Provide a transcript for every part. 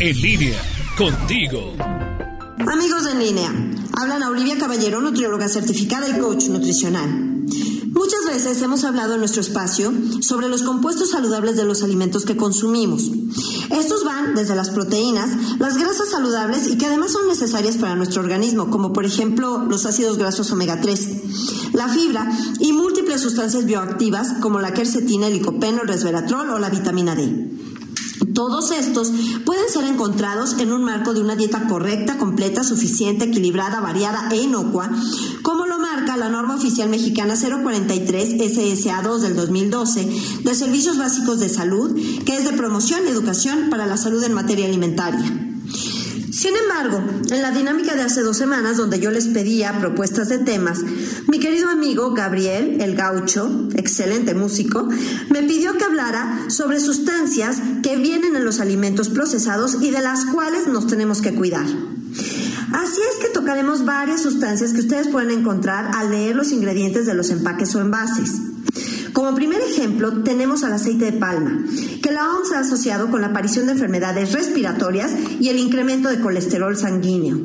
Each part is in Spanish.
En línea, contigo. Amigos de en línea, hablan a Olivia Caballero, nutrióloga certificada y coach nutricional. Muchas veces hemos hablado en nuestro espacio sobre los compuestos saludables de los alimentos que consumimos. Estos van desde las proteínas, las grasas saludables y que además son necesarias para nuestro organismo, como por ejemplo los ácidos grasos omega 3, la fibra y múltiples sustancias bioactivas como la quercetina, el licopeno, el resveratrol o la vitamina D. Todos estos pueden ser encontrados en un marco de una dieta correcta, completa, suficiente, equilibrada, variada e inocua, como lo marca la norma oficial mexicana 043 SSA2 del 2012 de Servicios Básicos de Salud, que es de promoción y educación para la salud en materia alimentaria. Sin embargo, en la dinámica de hace dos semanas, donde yo les pedía propuestas de temas, mi querido amigo Gabriel, el gaucho, excelente músico, me pidió que hablara sobre sustancias que vienen en los alimentos procesados y de las cuales nos tenemos que cuidar. Así es que tocaremos varias sustancias que ustedes pueden encontrar al leer los ingredientes de los empaques o envases. Como primer ejemplo, tenemos al aceite de palma, que la OMS ha asociado con la aparición de enfermedades respiratorias y el incremento de colesterol sanguíneo.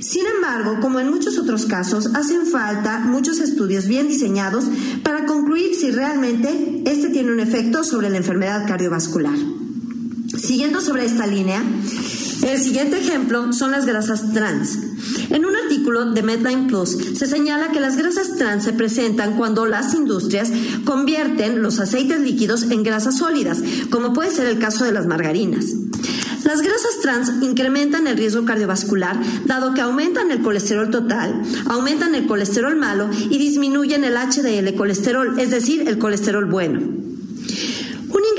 Sin embargo, como en muchos otros casos, hacen falta muchos estudios bien diseñados para concluir si realmente este tiene un efecto sobre la enfermedad cardiovascular. Siguiendo sobre esta línea, el siguiente ejemplo son las grasas trans. En un artículo de Medline Plus se señala que las grasas trans se presentan cuando las industrias convierten los aceites líquidos en grasas sólidas, como puede ser el caso de las margarinas. Las grasas trans incrementan el riesgo cardiovascular dado que aumentan el colesterol total, aumentan el colesterol malo y disminuyen el HDL colesterol, es decir, el colesterol bueno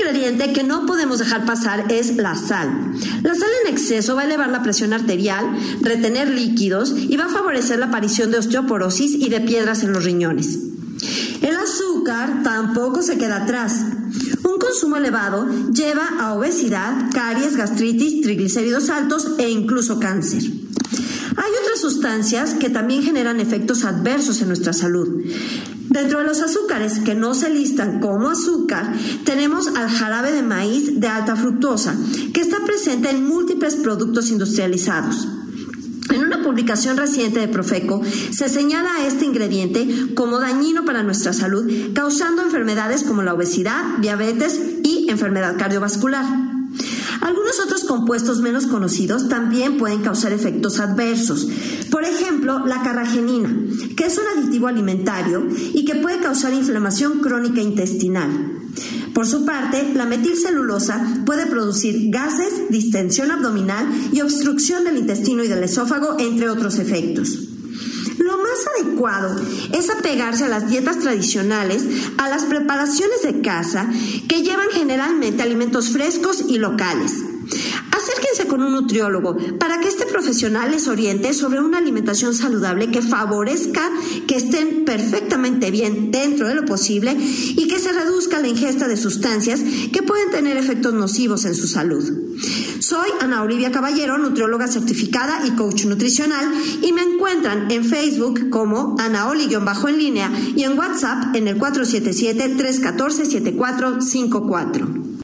ingrediente que no podemos dejar pasar es la sal. La sal en exceso va a elevar la presión arterial, retener líquidos y va a favorecer la aparición de osteoporosis y de piedras en los riñones. El azúcar tampoco se queda atrás. Un consumo elevado lleva a obesidad, caries, gastritis, triglicéridos altos e incluso cáncer. Sustancias que también generan efectos adversos en nuestra salud. Dentro de los azúcares que no se listan como azúcar, tenemos al jarabe de maíz de alta fructosa, que está presente en múltiples productos industrializados. En una publicación reciente de Profeco se señala a este ingrediente como dañino para nuestra salud, causando enfermedades como la obesidad, diabetes y enfermedad cardiovascular. Algunos otros compuestos menos conocidos también pueden causar efectos adversos. Por ejemplo, la carragenina, que es un aditivo alimentario y que puede causar inflamación crónica intestinal. Por su parte, la metilcelulosa puede producir gases, distensión abdominal y obstrucción del intestino y del esófago, entre otros efectos. Más adecuado es apegarse a las dietas tradicionales, a las preparaciones de casa, que llevan generalmente alimentos frescos y locales. Con un nutriólogo para que este profesional les oriente sobre una alimentación saludable que favorezca que estén perfectamente bien dentro de lo posible y que se reduzca la ingesta de sustancias que pueden tener efectos nocivos en su salud. Soy Ana Olivia Caballero, nutrióloga certificada y coach nutricional y me encuentran en Facebook como Ana Oli-bajo en línea y en WhatsApp en el 477 314 7454.